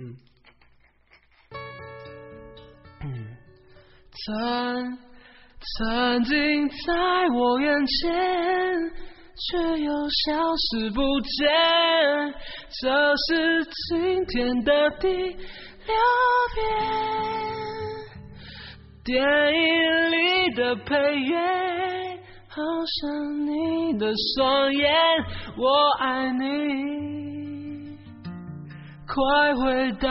嗯，曾曾经在我眼前，却又消失不见。这是今天的第六遍。电影里的配乐，好像你的双眼。我爱你，快回到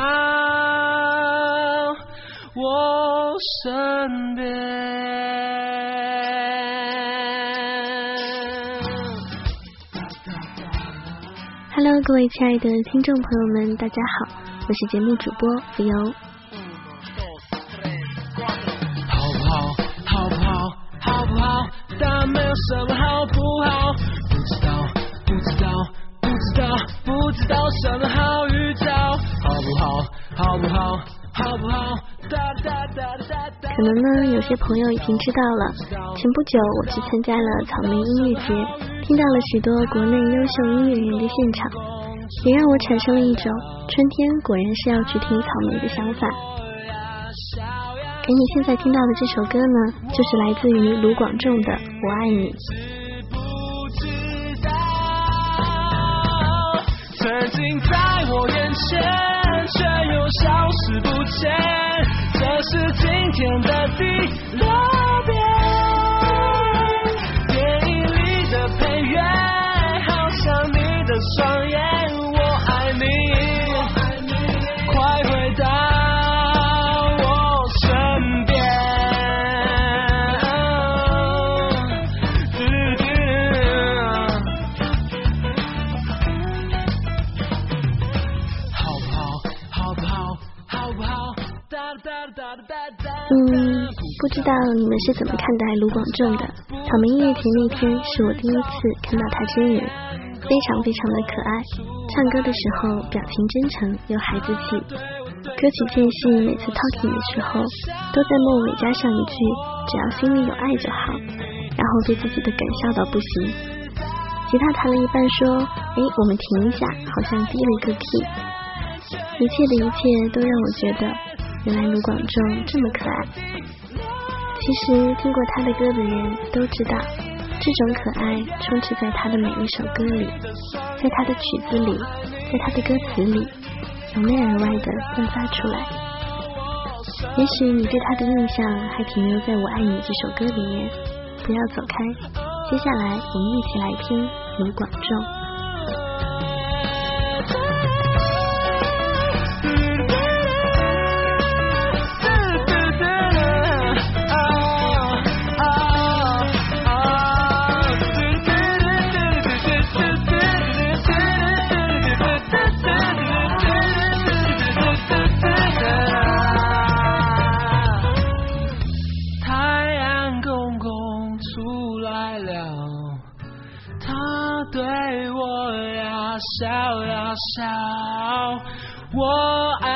我身边。Hello，各位亲爱的听众朋友们，大家好，我是节目主播浮游。什么好好不好？好不好？但没有什么好不好，好？不好？好不好？可能呢，有些朋友已经知道了。前不久我去参加了草莓音乐节，听到了许多国内优秀音乐人的现场，也让我产生了一种春天果然是要去听草莓的想法。给你现在听到的这首歌呢，就是来自于卢广仲的《我爱你》。曾经在我眼前，失嗯，不知道你们是怎么看待卢广仲的？草莓音乐节那天是我第一次看到他真人，非常非常的可爱。唱歌的时候表情真诚又孩子气，歌曲间隙每次 talking 的时候都在末尾加上一句“只要心里有爱就好”，然后对自己的梗笑到不行。吉他弹了一半说：“哎，我们停一下，好像低了一个 key。”一切的一切都让我觉得。原来卢广仲这么可爱。其实听过他的歌的人都知道，这种可爱充斥在他的每一首歌里，在他的曲子里，在他的歌词里，由内而外的散发出来。也许你对他的印象还停留在我爱你这首歌里面，不要走开。接下来我们一起来听卢广仲。我。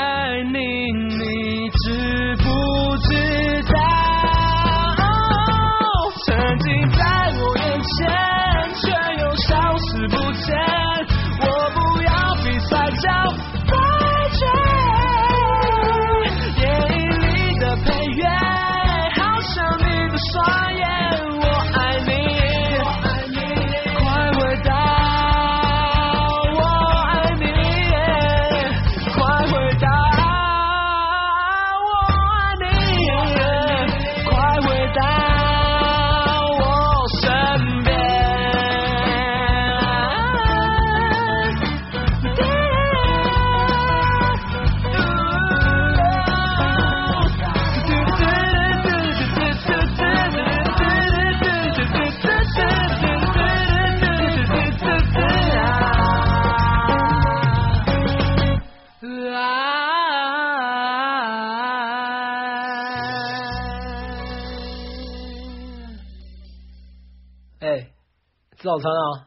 吃早餐啊！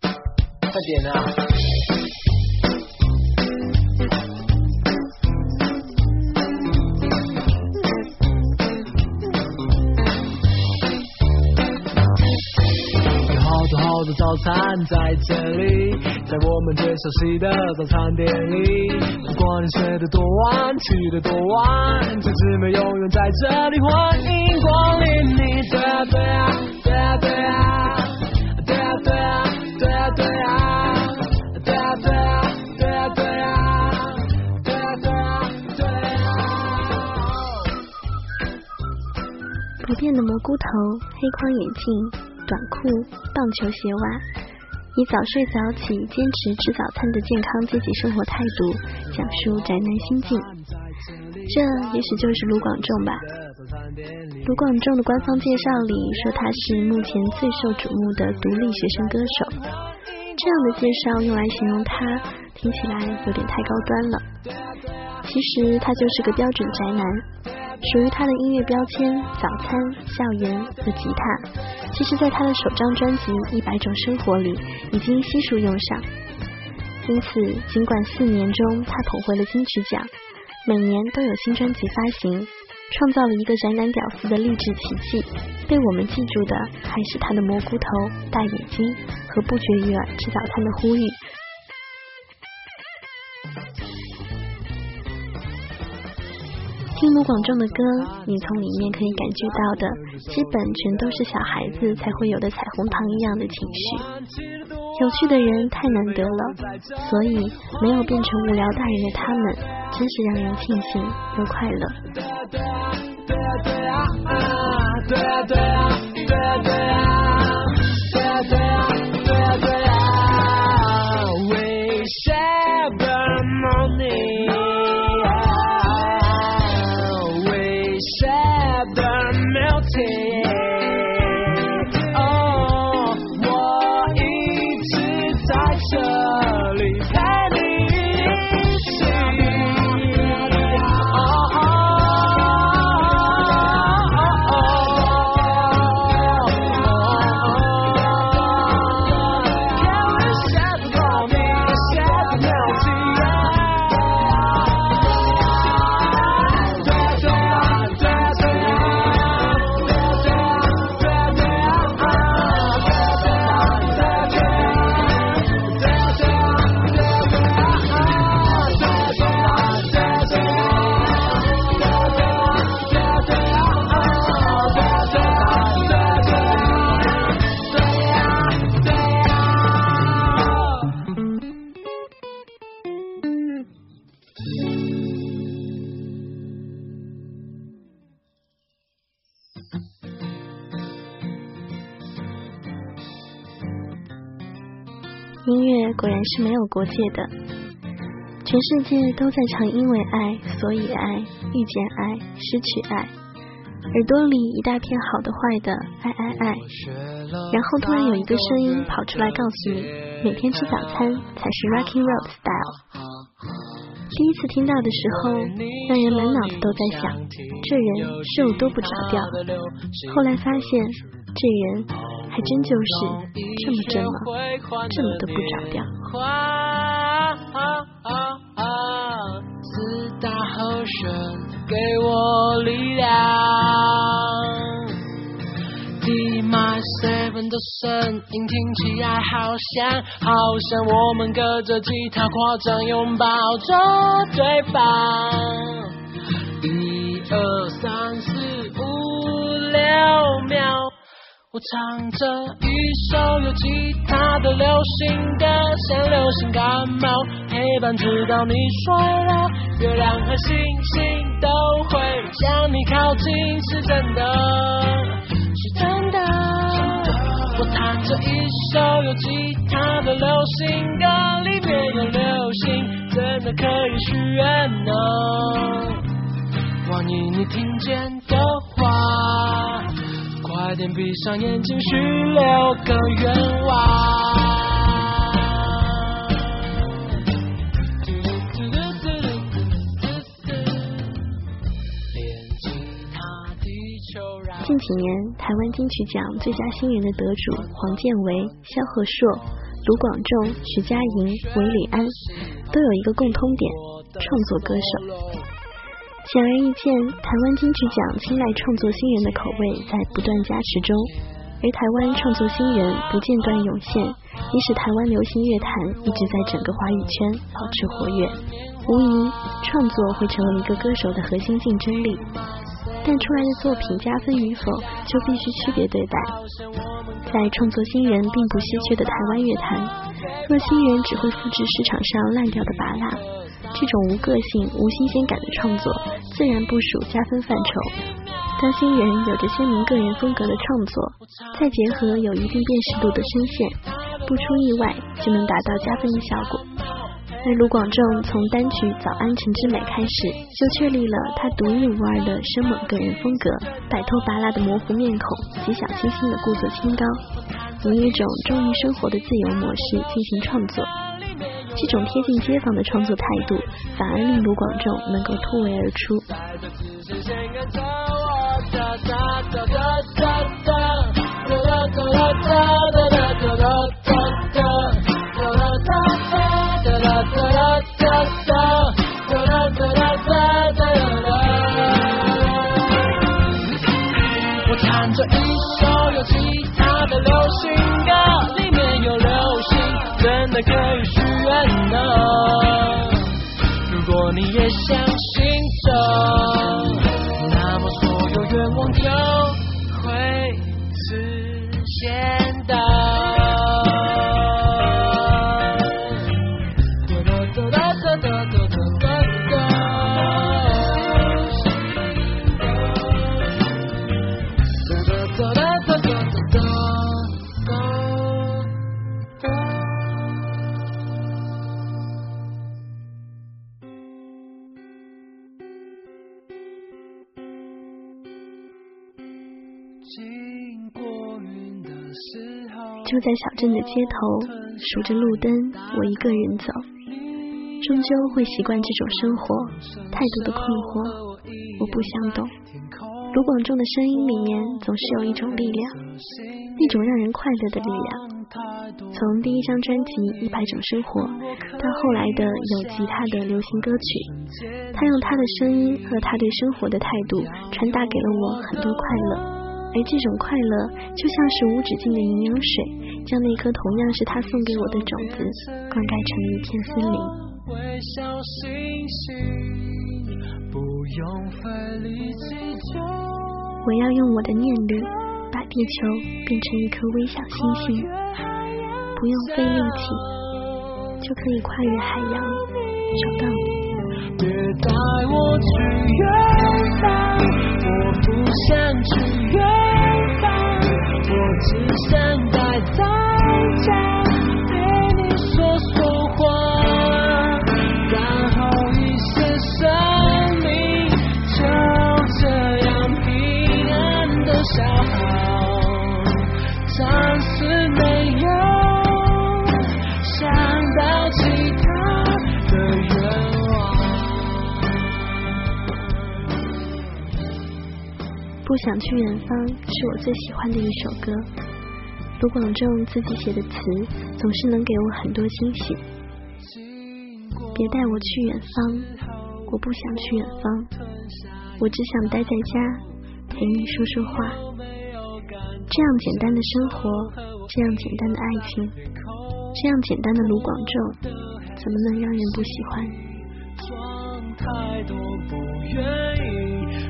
快点啊！有好多好多早餐在这里，在我们最熟悉的早餐店里。不管你睡得多晚，起得多晚，同志们永远在这里，欢迎光临你。对啊对啊对啊对啊变的蘑菇头，黑框眼镜。短裤、棒球鞋袜，以早睡早起、坚持吃早餐的健康积极生活态度，讲述宅男心境。这也许就是卢广仲吧。卢广仲的官方介绍里说他是目前最受瞩目的独立学生歌手，这样的介绍用来形容他，听起来有点太高端了。其实他就是个标准宅男。属于他的音乐标签：早餐、校园和吉他。其实，在他的首张专辑《一百种生活》里，已经悉数用上。因此，尽管四年中他捧回了金曲奖，每年都有新专辑发行，创造了一个宅男屌丝的励志奇迹，被我们记住的还是他的蘑菇头、大眼睛和不绝于耳吃早餐的呼吁。听卢广仲的歌，你从里面可以感觉到的，基本全都是小孩子才会有的彩虹糖一样的情绪。有趣的人太难得了，所以没有变成无聊大人的他们，真是让人庆幸又快乐。果然是没有国界的，全世界都在唱因为爱，所以爱，遇见爱，失去爱，耳朵里一大片好的坏的，爱爱爱，然后突然有一个声音跑出来告诉你，每天吃早餐才是 Rocking Road Style。第一次听到的时候，让人满脑子都在想，这人是有多不着调。后来发现，这人。还真就是这么真吗？这么的不着调。啊啊啊四大和弦给我力量。D my seven 的声音听起来好像，好像我们隔着吉他夸张拥抱着对方。一二三四五六秒。我唱着一首有吉他的流行歌，像流行感冒，黑板直到你睡了，月亮和星星都会向你靠近，是真的，是真的。我弹着一首有吉他的流行歌，里面有流星，真的可以许愿呢。万一你听见的话。快点闭上眼睛，许六个愿望。近几年，台湾金曲奖最佳新人的得主黄建为、萧贺硕、卢广仲、徐佳莹、韦礼安，都有一个共通点：创作歌手。显而易见，台湾金曲奖青睐创作新人的口味在不断加持中。而台湾创作新人不间断涌现，也使台湾流行乐坛一直在整个华语圈保持活跃。无疑，创作会成为一个歌手的核心竞争力。但出来的作品加分与否，就必须区别对待。在创作新人并不稀缺的台湾乐坛，若新人只会复制市场上烂掉的拔蜡，这种无个性、无新鲜感的创作，自然不属加分范畴。当新人有着鲜明个人风格的创作，再结合有一定辨识度的声线，不出意外就能达到加分的效果。而卢广仲从单曲《早安陈之美》开始，就确立了他独一无二的生猛个人风格，摆脱拔拉的模糊面孔及小清新的故作清高，以一种忠于生活的自由模式进行创作。这种贴近街坊的创作态度，反而令卢广仲能够突围而出。住在小镇的街头，数着路灯，我一个人走。终究会习惯这种生活，太多的困惑，我不想懂。卢广仲的声音里面总是有一种力量，一种让人快乐的力量。从第一张专辑《一百种生活》到后来的有吉他的流行歌曲，他用他的声音和他对生活的态度传达给了我很多快乐。而这种快乐就像是无止境的营养水，将那颗同样是他送给我的种子灌溉成一片森林。我要用我的念力把地球变成一颗微小星星，不用费力气就可以跨越海洋找到你。别带我去远方，我不想去远方，我只想待在家，不想去远方是我最喜欢的一首歌。卢广仲自己写的词总是能给我很多惊喜。别带我去远方，我不想去远方，我只想待在家陪你说说话。这样简单的生活，这样简单的爱情，这样简单的卢广仲，怎么能让人不喜欢？太多不愿意。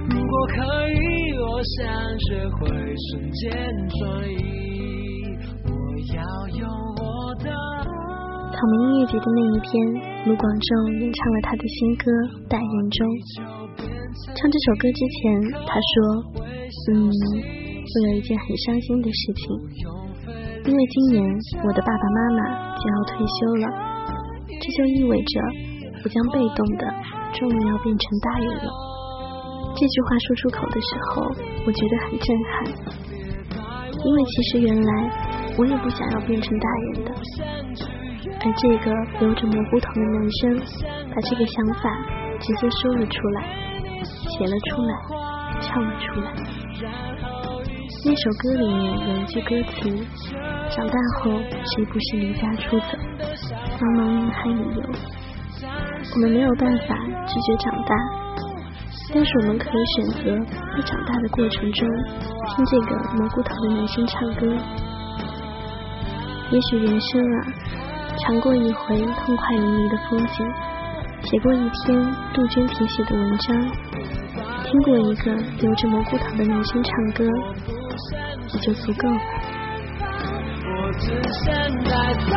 如果可以，想学会瞬间转移。我要用我的。草莓音乐节的那一天，卢广仲演唱了他的新歌《待人中》。唱这首歌之前，他说：“嗯，我有一件很伤心的事情，因为今年我的爸爸妈妈就要退休了，这就意味着我将被动的。”终于要变成大人了。这句话说出口的时候，我觉得很震撼，因为其实原来我也不想要变成大人的。而这个留着蘑菇头的男生，把这个想法直接说了出来，写了出来，唱了出来。那首歌里面有一句歌词：“长大后谁不是离家出走，茫茫人海里游。”我们没有办法拒绝长大，但是我们可以选择在长大的过程中听这个蘑菇头的明星唱歌。也许人生啊，尝过一回痛快淋漓的风景，写过一篇杜鹃题写的文章，听过一个留着蘑菇头的明星唱歌，也就足够了。只想在在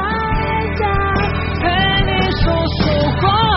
陪你说说话。